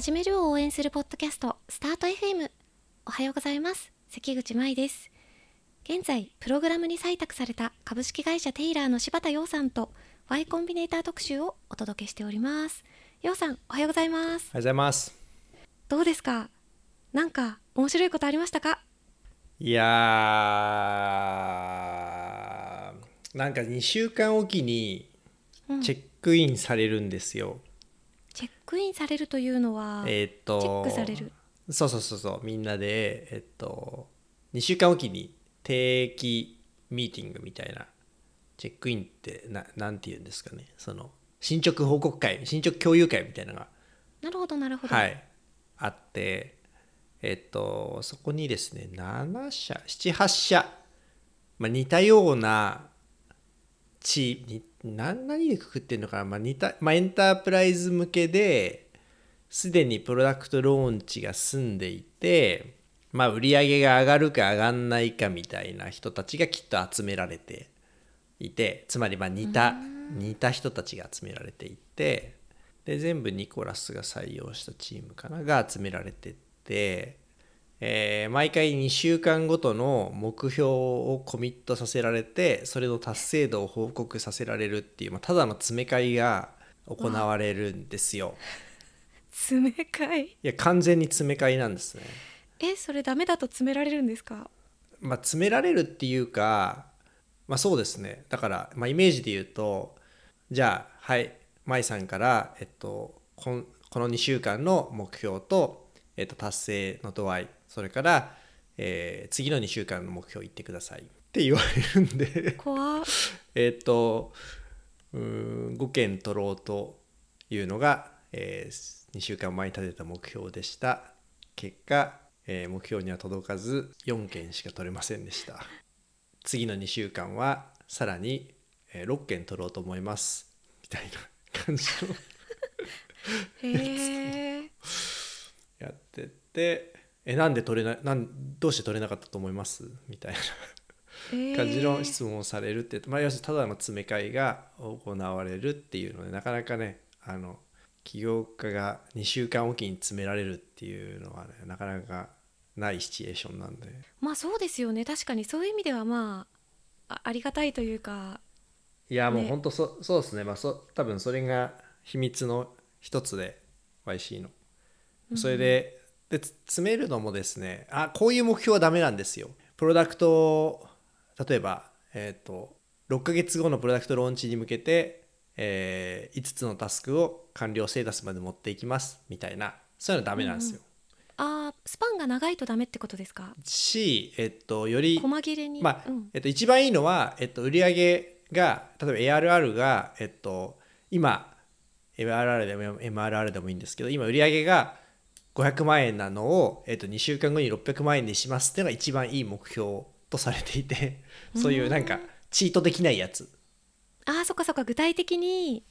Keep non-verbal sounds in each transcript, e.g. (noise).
始めるを応援するポッドキャストスタート FM おはようございます。関口舞です。現在プログラムに採択された株式会社テイラーの柴田洋さんと Y コンビネーター特集をお届けしております。洋さんおはようございます。おはようございます。どうですか？なんか面白いことありましたか？いやーなんか2週間おきにうん。チェックインされるんですよ、チェックインされるというのは、えーっとチェックされる。そうそうそうそうみんなでえっと2週間おきに定期ミーティングみたいなチェックインってななんて言うんですかね。その進捗報告会進捗共有会みたいなのがなるほどなるほど、はい、あって、えっと、そこにですね、7社、7、8社、まあ、似たようなチーム、に何何でくくってるのかな、まあ似たまあ、エンタープライズ向けで、すでにプロダクトローンチが済んでいて、まあ、売り上げが上がるか上がんないかみたいな人たちがきっと集められていてつまりまあ似た似た人たちが集められていてで全部ニコラスが採用したチームかな？が集められてって、えー毎回2週間ごとの目標をコミットさせられてそれの達成度を報告させられるっていう、まあ、ただの詰め会が行われるんですよ。(laughs) 詰め会いや完全に詰め会なんですね。えそれダメだと詰められるんですか？まあ、詰められるっていうか、まあ、そうですねだから、まあ、イメージで言うとじゃあはい舞さんから、えっと、こんこの2週間の目標と、えっと、達成の度合いそれから、えー次の2週間の目標言ってください。って言われるんで。怖っ。(laughs) えっとうーん5件取ろうというのが、え2週間前に立てた目標でした。結果、えー目標には届かず4件しか取れませんでした。次の2週間はさらに、え6件取ろうと思います。みたいな感じの。へえやってってえなんで取れないなんどうして取れなかったと思います？みたいな感じの質問をされるって、まあ、要するにただの詰め会が行われるっていうのでなかなかねあの起業家が2週間おきに詰められるっていうのはねなかなかないシチュエーションなんで。まあそうですよね。確かにそういう意味ではまああありがたいというかいやもうね本当そ,、そうですね。まあそ多分それが秘密の一つで YC のそれで,、でつ詰めるのもですねあこういう目標はダメなんですよ。プロダクトを例えばえっ、と6ヶ月後のプロダクトローンチに向けて、え5つのタスクを完了ステータスまで持っていきますみたいな。そういうのはダメなんですよ、あースパンが長いとダメってことですか？しえっ、とより細切れに、まあうん、えっと、一番いいのは、えっと、売上が例えば ARR が、えっと、今 MRR でも MRR でもいいんですけど今売上が500万円なのを、えっと、2週間後に600万円にしますっていうのが一番いい目標とされていて (laughs) そういうなんかチートできないやつ。あーそっかそっか。具体的に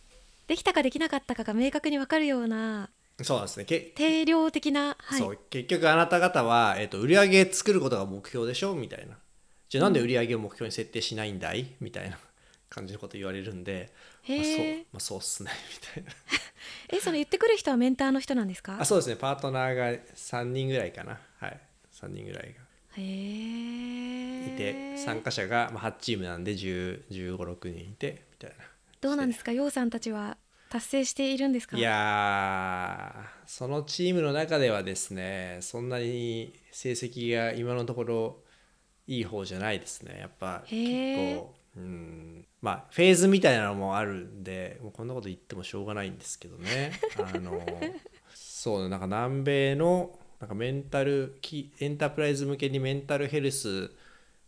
できたかできなかったかが明確に分かるようなそうなんですね。け、定量的な、はい、そう。結局あなた方は、えっと、売上作ることが目標でしょみたいな。じゃあなんで売上を目標に設定しないんだいみたいな感じのこと言われるんで、まあ、そうまあ、そうっすねみたいな。(laughs) えその言ってくる人はメンターの人なんですか？あそうですねパートナーが3人ぐらいかな。はい。3人ぐらいへえがいて参加者が、まあ、8チームなんで1 5 6人いてみたいな。どうなんですか？楊さんたちは達成しているんですか？いやーそのチームの中ではですねそんなに成績が今のところいい方じゃないですね。やっぱ結構うん。まあフェーズみたいなのもあるんでもうこんなこと言ってもしょうがないんですけどね。あの (laughs) そうなんか南米のなんかメンタルキエンタープライズ向けにメンタルヘルス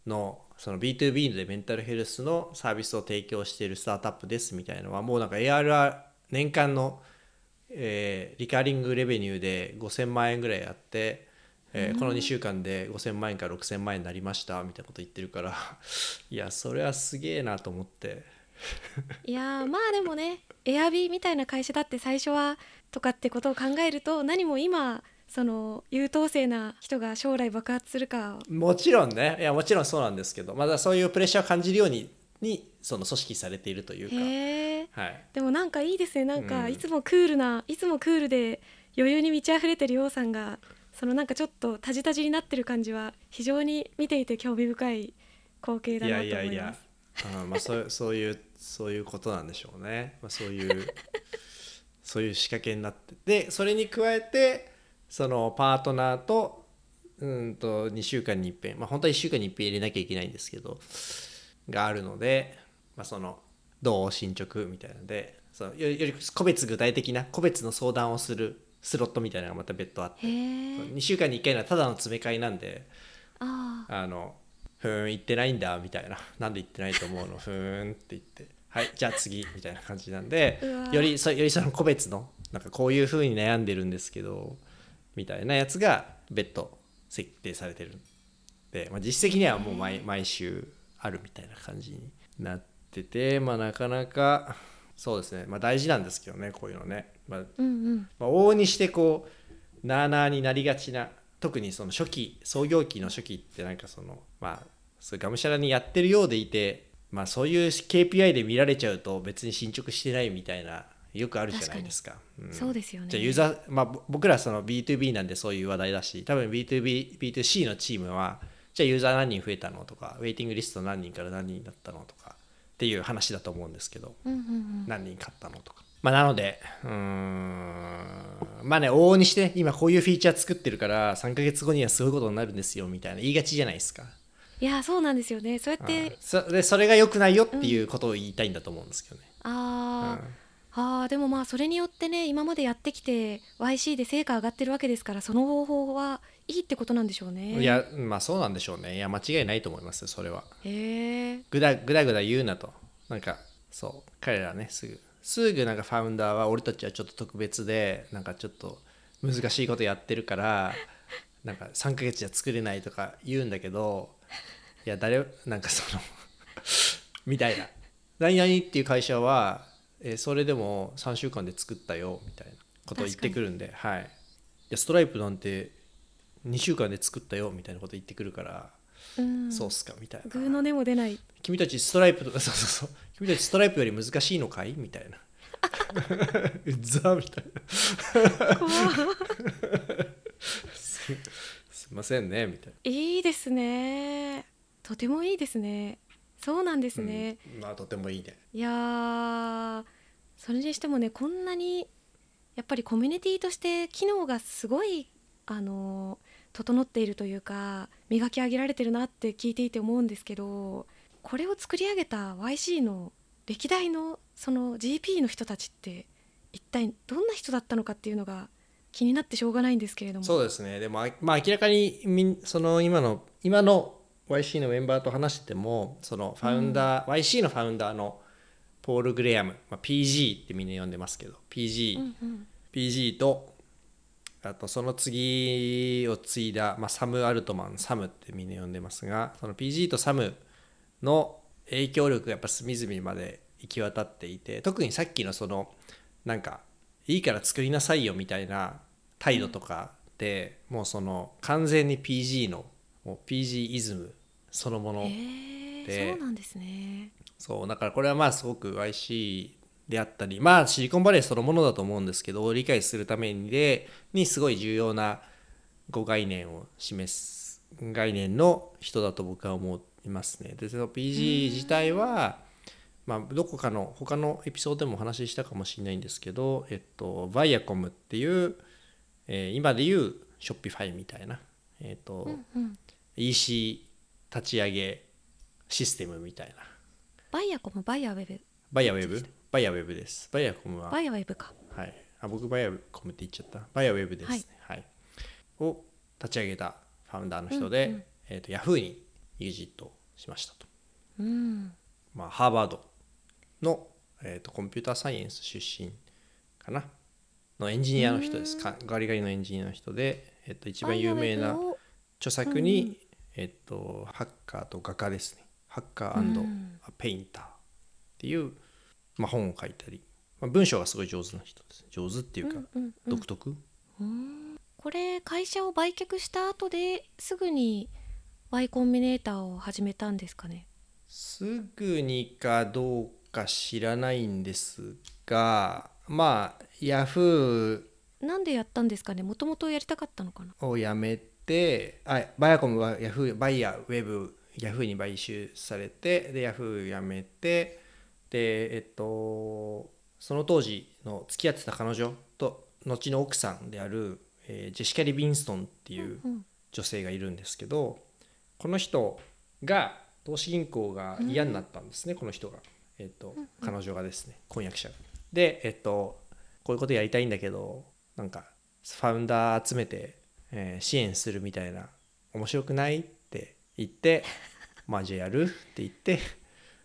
のその B2B でメンタルヘルスのサービスを提供しているスタートアップですみたいなのはもうなんか ARR 年間の、えーリカーリングレベニューで5000万円ぐらいあって、えーこの2週間で5000万円から6000万円になりましたみたいなこと言ってるから (laughs) いやそれはすげえなと思って。(laughs) いやーまあでもねエアビーみたいな会社だって最初はとかってことを考えると何も今その優等生な人が将来爆発するか。もちろんね。いやもちろんそうなんですけどまだそういうプレッシャーを感じるようににその組織されているというか、はい、でもなんかいいですね。なんかうん。いつもクールな、いつもクールで余裕に満ち溢れてるようさんがそのなんかちょっとタジタジになってる感じは非常に見ていて興味深い光景だいなと思います。やいやいや。あーまあそう (laughs) そういうそういうことなんでしょうね、まあ、そういうそういう仕掛けになってでそれに加えてそのパートナーとうんと2週間に一遍。まあ本当は1週間に一遍入れなきゃいけないんですけどがあるので、まあ、そのどう進捗みたいなのでそのより個別具体的な個別の相談をするスロットみたいなのがまた別途あって。へえ2週間に1回のはただの詰め替えなんであのふーん行ってないんだみたいな。なんで行ってないと思うの？ふーんって言って。はいじゃあ次みたいな感じなんでよりそよりその個別のなんかこういうふうに悩んでるんですけどみたいなやつが別途設定されてるで、まあ、実績にはもう毎毎週あるみたいな感じになっててまあなかなかそうですねまあ大事なんですけどねこういうのね、まあ、うんうん。まあ、往々にしてこうなあなあになりがちな特にその初期創業期の初期ってなんかそのまあそういうがむしゃらにやってるようでいてまあそういう KPI で見られちゃうと別に進捗してないみたいなよくあるじゃないですか。ん。そうですよね。じゃあユーザー、まあ、ぼ僕らその B2B なんでそういう話題だし多分 B2B、B2C のチームはじゃあユーザー何人増えたのとかウェイティングリスト何人から何人だったのとかっていう話だと思うんですけど、うんうんうん。何人買ったのとか。まあ、なので、うーん、まあね、往々にして、今こういうフィーチャー作ってるから、3ヶ月後にはすごいことになるんですよ、みたいな言いがちじゃないですか。いやそうなんですよねそうやってうんそでそれが良くないよっていうことを言いたいんだと思うんですけどね。あー、うんあーでもまあそれによってね今までやってきて YC で成果上がってるわけですからその方法はいいってことなんでしょうねいや、まあそうなんでしょうね。いや、間違いないと思いますよ、それは。へえぐだぐだぐだ言うなと。なんか、そう、彼らね、すぐ、すぐなんかファウンダーは、俺たちはちょっと特別で、なんかちょっと難しいことやってるから、(laughs) なんか3ヶ月じゃ作れないとか言うんだけど、いや、誰、なんかその、(laughs) みたいな。何々っていう会社は、えーそれでも3週間で作ったよ、みたいなことを言ってくるんで、はい。いや、ストライプなんて2週間で作ったよ、みたいなこと言ってくるから、うん。そうっすか、みたいな。グーの根も出ない。君たちストライプとか (laughs) そうそうそう。君たちストライプより難しいのかい？みたいな。うざみたいな。すすいませんねみたいいいですね。とてもいいですね。そうなんですな、ね、うん。まあとてもいいね。いやーそれにしてもねこんなにやっぱりコミュニティとして機能がすごいあの整っているというか磨き上げられてるなって聞いていて思うんですけどこれを作り上げた YC の歴代のその GP の人たちって一体どんな人だったのかっていうのが気になってしょうがないんですけれども。そうですね。でもあまあ明らかにみんその今の今の YC のメンバーと話しててもそのファウンダー、YC のファウンダーのポール・グレアム、まあ、PG ってみんな呼んでますけど PG、うんうん、PG とあとその次を継いだ、まあ、サム・アルトマンサムってみんな呼んでますがその PG とサムの影響力がやっぱ隅々まで行き渡っていて特にさっきのそのなんかいいから作りなさいよみたいな態度とかで、もうその完全に PG のもう PG イズムそのもの、へでえそうなんですね。そうだからこれはまあすごく YC であったりまあシリコンバレーそのものだと思うんですけど理解するためにでにすごい重要なご概念を示す概念の人だと僕は思いますね。でその PG 自体はまあどこかの他のエピソードでもお話ししたかもしれないんですけど、えっと、 Viacomっていう、えー今でいう Shopify みたいな、えっとうんうん。EC 立ち上げシステムみたいな。 Viacom Viaweb。 Viaweb？Viawebです。 Viacomは、 Viawebかはい。あ、僕 Viacomって言っちゃった。 Viawebですね。はい。を立ち上げたファウンダーの人で、うんうんえっ、と、ヤフーに EXIT しましたと。うんまあ、ハーバードの、えー、とコンピューターサイエンス出身かなのエンジニアの人です。かガリガリのエンジニアの人で、えっ、と、一番有名な著作に、えっ、と、ハッカーと画家ですね。ハッカーうんペインターっていう、まあ、本を書いたり、まあ、文章がすごい上手な人です。上手っていうか、独特うんこれ会社を売却した後ですぐに Y コンビネーターを始めたんですかね？すぐにかどうか知らないんですがまあヤフーなんでやったんですかね？もともとやりたかったのかな？をやめてあバイアコムはヤフーバイヤーウェブヤフーに買収されてでヤフー辞めてでえっとその当時の付き合ってた彼女と後の奥さんである、えージェシカ・リビンストンっていううん女性がいるんですけどこの人が投資銀行が嫌になったんですね、この人が、えっと彼女がですね婚約者が。でえっとこういうことやりたいんだけどなんかファウンダー集めて、えー支援するみたいな面白くない？って言ってまあじゃあやる？って言って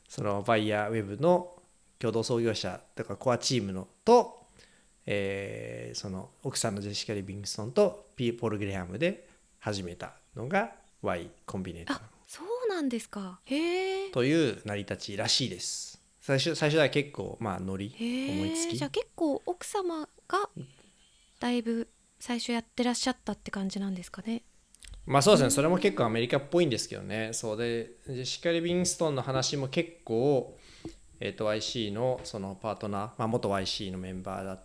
そのバイヤーウェブの共同創業者とかコアチームのと、えーその奥さんのジェシカ・リビングストンとピー・ポール・グレハムで始めたのが Y コンビネーター。あそうなんですか。へえという成り立ちらしいです。最初最初は結構まあノリへ思いつき。えじゃあ結構奥様がだいぶ最初やってらっしゃったって感じなんですかねまあそうですね。それも結構アメリカっぽいんですけどね。そうでジェシカ・リビンストンの話も結構えっ、と YC のそのパートナー、まあ、元 YC のメンバーだ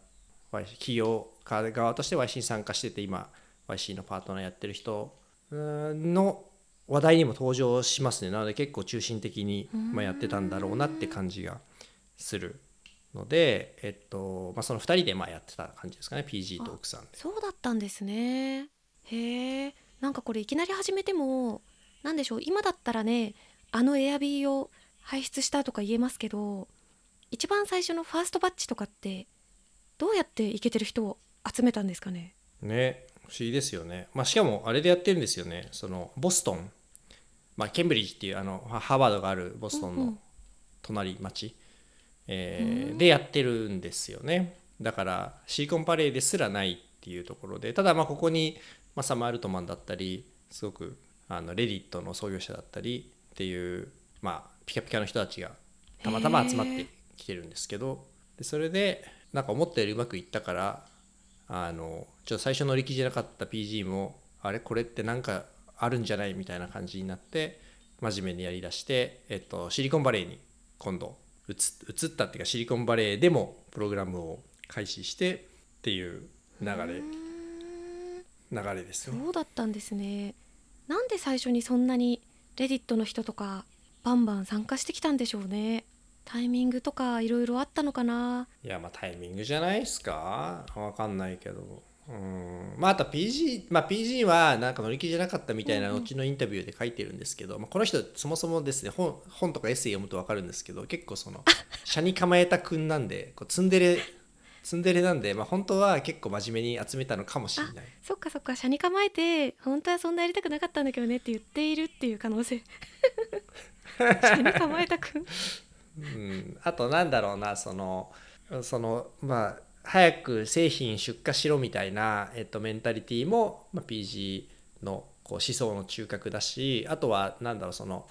企業側として YC に参加してて今 YC のパートナーやってる人の話題にも登場しますね。なので結構中心的に、ま、やってたんだろうなって感じがするので、えっとまあ、その2人でまあやってた感じですかね。PG と奥さんで。そうだったんですね。へえなんかこれいきなり始めてもなんでしょう今だったらねあのエアビーを排出したとか言えますけど一番最初のファーストバッチとかってどうやってイケてる人を集めたんですかね？ね不思議ですよね、まあ、しかもあれでやってるんですよね。そのボストン、まあ、ケンブリッジっていうあのハハーバードがあるボストンのうんうん。隣町、えーでやってるんですよね。だからシリコンバレーですらないっていうところでただまあここに、まあ、サム・アルトマンだったりすごくあのレディットの創業者だったりっていう、まあ、ピカピカの人たちがたまたま集まってきてるんですけどでそれでなんか思ったよりうまくいったからあのちょっと最初乗り気じゃなかった PG もあれ？これってなんかあるんじゃないみたいな感じになって真面目にやりだして、えっと、シリコンバレーに今度移移ったっていうかシリコンバレーでもプログラムを開始してっていう流れ。流れですよ。そうだったんですね。なんで最初にそんなにレディットの人とかバンバン参加してきたんでしょうね。タイミングとかいろいろあったのかな。いやまあタイミングじゃないですか。わかんないけど。うん。まああと PG まあ PG はなんか乗り気じゃなかったみたいな後のインタビューで書いてるんですけど、まあ、この人そもそもですね本本とかエッセイ読むと分かるんですけど結構その (laughs) 車に構えた君なんでこうツンデレツンデレなんで、まあ、本当は結構真面目に集めたのかもしれない。そっかそっか。車に構えて本当はそんなやりたくなかったんだけどねって言っているっていう可能性。(laughs) 車に構えたく。んうん、あとなんだろうなそのそのまあ早く製品出荷しろみたいな、えっと、メンタリティも、まあ、PG のこう思想の中核だしあとはなんだろうその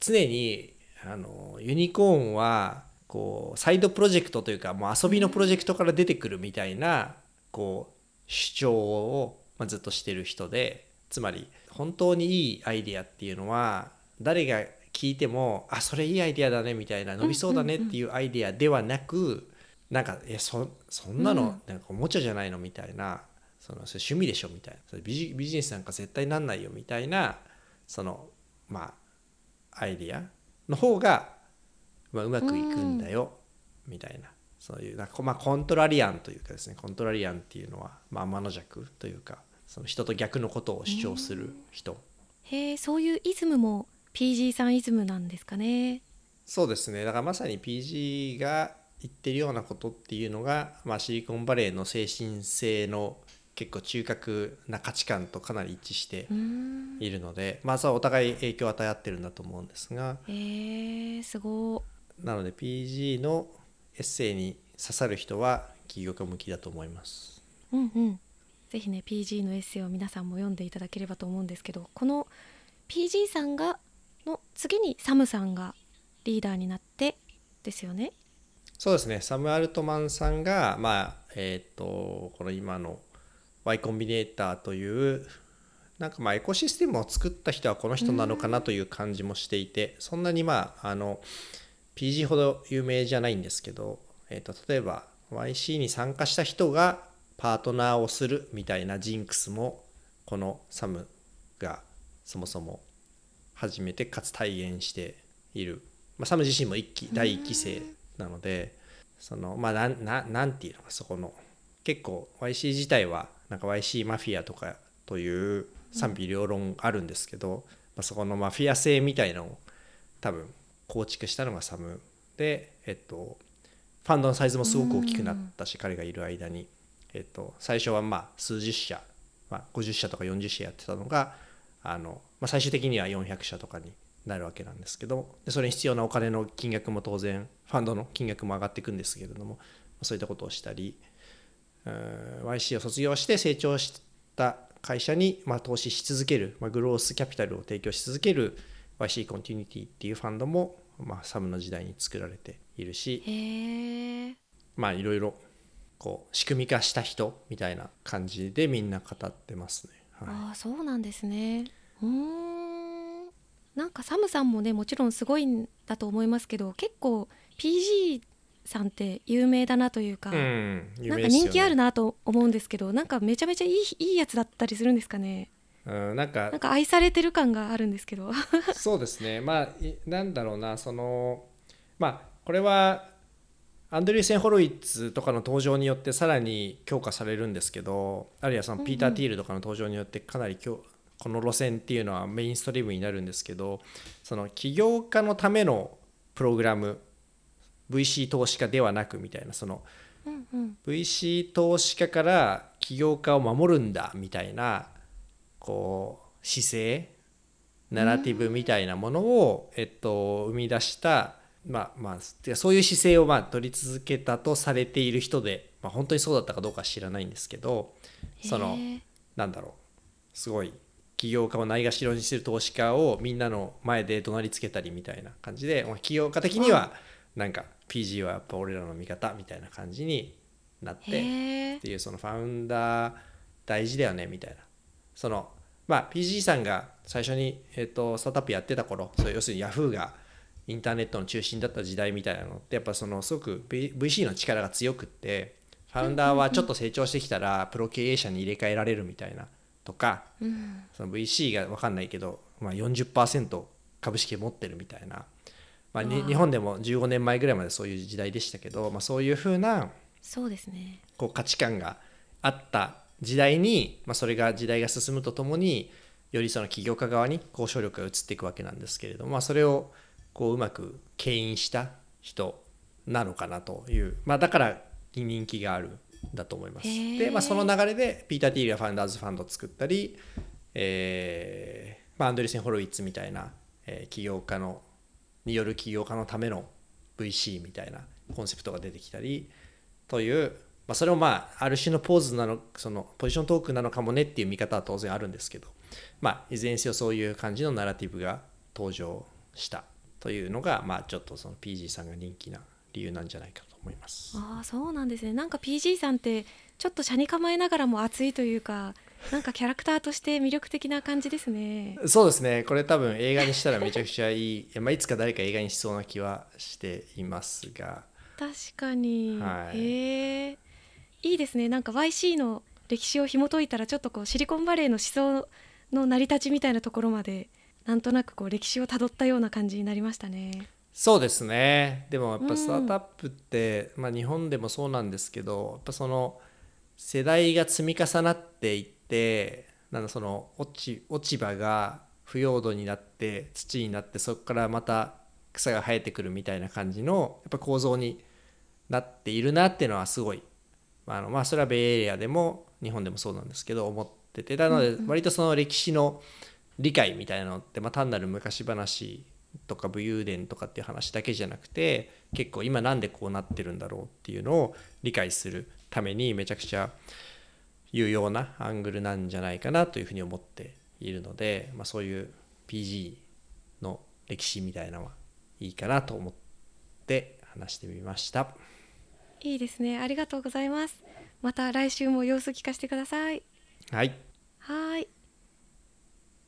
常にあのユニコーンはこうサイドプロジェクトというかもう遊びのプロジェクトから出てくるみたいなこう主張を、まあ、ずっとしてる人でつまり本当にいいアイデアっていうのは誰が聞いてもあそれいいアイデアだねみたいな伸びそうだねっていうアイデアではなく、なんかえそそんなのなんかおもちゃじゃないのみたいなそのそれ趣味でしょみたいなそれビジビジネスなんか絶対なんないよみたいなそのまあアイデアの方が、まあ、うまくいくんだよ、みたいな。そういうなんか、まあ、コントラリアンというかですねコントラリアンっていうのは、まあ、天の弱というかその人と逆のことを主張する人、へえそういうイズムも PG さんイズムなんですかね？そうですね。だからまさに PG が言ってるようなことっていうのが、まあ、シリコンバレーの精神性の結構中核な価値観とかなり一致しているので、まあそれはお互い影響を与え合ってるんだと思うんですが。へえすごなので PG のエッセイに刺さる人は起業家向きだと思います。うんうん。ぜひね PG のエッセイを皆さんも読んでいただければと思うんですけどこの PG さんがの次にサムさんがリーダーになってですよね。そうですね。サム・アルトマンさんがまあえっ、とこの今の Y コンビネーターというなんかまあエコシステムを作った人はこの人なのかなという感じもしていてそんなにまああの PG ほど有名じゃないんですけど、えー、と例えば YC に参加した人がパートナーをするみたいなジンクスもこのサムがそもそも初めてかつ体現している、まあ、サム自身も一期第1期生なのでそのまあなんななんていうのかそこの。結構 YC 自体はなんか YC マフィアとかという賛否両論あるんですけど、まあ、そこのマフィア性みたいのを多分構築したのがサム。で、えっと、ファンドのサイズもすごく大きくなったし、彼がいる間に、えっと、最初はまあ数十社、まあ、50社とか40社やってたのがあの、まあ、最終的には400社とかになるわけなんですけどでそれに必要なお金の金額も当然ファンドの金額も上がっていくんですけれどもそういったことをしたり YC を卒業して成長した会社にまあ投資し続ける、まあ、グロースキャピタルを提供し続ける YC コンティニティっていうファンドも、まあ、サムの時代に作られているしまあいろいろこう仕組み化した人みたいな感じでみんな語ってますね。はい、ああそうなんですね。うんなんかサムさんもねもちろんすごいんだと思いますけど結構 PG さんって有名だなというか、うん、なんか人気あるなと思うんですけどなんかめちゃめちゃいいいいやつだったりするんですかね。うん、なんか。なんか愛されてる感があるんですけど。(laughs) そうですね。まあなんだろうなそのまあこれはアンドリューセン・ホロイッツとかの登場によってさらに強化されるんですけどあるいはそのピーター・ティールとかの登場によってかなりこの路線っていうのはメインストリームになるんですけどその起業家のためのプログラム VC 投資家ではなくみたいなその、VC 投資家から起業家を守るんだみたいなこう姿勢ナラティブみたいなものを、えっと、生み出したまあまあそういう姿勢をまあ取り続けたとされている人で、まあ、本当にそうだったかどうか知らないんですけどそのなんだろうすごい起業家をないがしろにする投資家をみんなの前で怒鳴りつけたりみたいな感じで、まあ、起業家的にはなんか PG はやっぱ俺らの味方みたいな感じになってっていうそのファウンダー大事だよねみたいな。そのまあ PG さんが最初に、えー、とスタートアップやってた頃そ要するに Yahoo がインターネットの中心だった時代みたいなのってやっぱそのすごく VC の力が強くってファウンダーはちょっと成長してきたらプロ経営者に入れ替えられるみたいなとか、その VC が分かんないけど、まあ、40%株式持ってるみたいな、まあ、日本でも15年前ぐらいまでそういう時代でしたけど、まあ、そういうふうなそうですね。こう価値観があった時代に、まあ、それが時代が進むとともによりその起業家側に交渉力が移っていくわけなんですけれども、まあ、それをこううまく牽引した人なのかなという、まあ、だから人気があるんだと思います。で、まあ、その流れでピーター・ティーがファンダーズファンドを作ったり、えーまあ、アンドリーセン・ホロウィッツみたいな、えー、起業家のによる起業家のための VC みたいなコンセプトが出てきたりという、まあ、それをまあある種のポーズなのそのポジショントークなのかもねっていう見方は当然あるんですけど、まあ、いずれにせよそういう感じのナラティブが登場したというのが、まあ、ちょっとその PG さんが人気な理由なんじゃないかと思います。ああそうなんですねなんか PG さんってちょっと車に構えながらも熱いというかなんかキャラクターとして魅力的な感じですね。そうですね。これ多分映画にしたらめちゃくちゃいい。まあいつか誰か映画にしそうな気はしていますが。確かに。はい、へえ。いいですね。なんか YC の歴史を紐解いたらちょっとこうシリコンバレーの思想の成り立ちみたいなところまでなんとなくこう歴史をたどったような感じになりましたね。そうですねでもやっぱスタートアップって、うん、まあ、日本でもそうなんですけどやっぱその世代が積み重なっていってなんだその落ち落ち葉が腐葉土になって土になってそこからまた草が生えてくるみたいな感じのやっぱ構造になっているなっていうのはすごいあのまあそれはベイエリアでも日本でもそうなんですけど思ってて。なので割とその歴史の、うん理解みたいなのって、まあ、単なる昔話とか武勇伝とかっていう話だけじゃなくて結構今なんでこうなってるんだろうっていうのを理解するためにめちゃくちゃ有用なアングルなんじゃないかなというふうに思っているので、まあ、そういう PG の歴史みたいなのはいいかなと思って話してみましたいいですね。ありがとうございます。また来週も様子聞かせてください。はい。はい。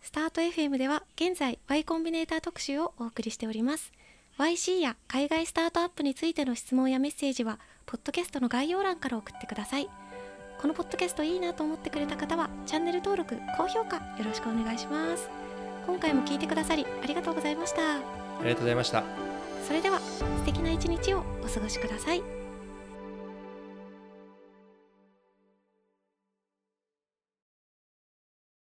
スタート FM では現在 Y コンビネーター特集をお送りしております。YC や海外スタートアップについての質問やメッセージはポッドキャストの概要欄から送ってください。ここのポッドキャストいいなと思ってくれた方はチャンネル登録高評価よろしくお願いします。今回も聞いてくださりありがとうございました。ありがとうございました。それでは素敵な一日をお過ごしください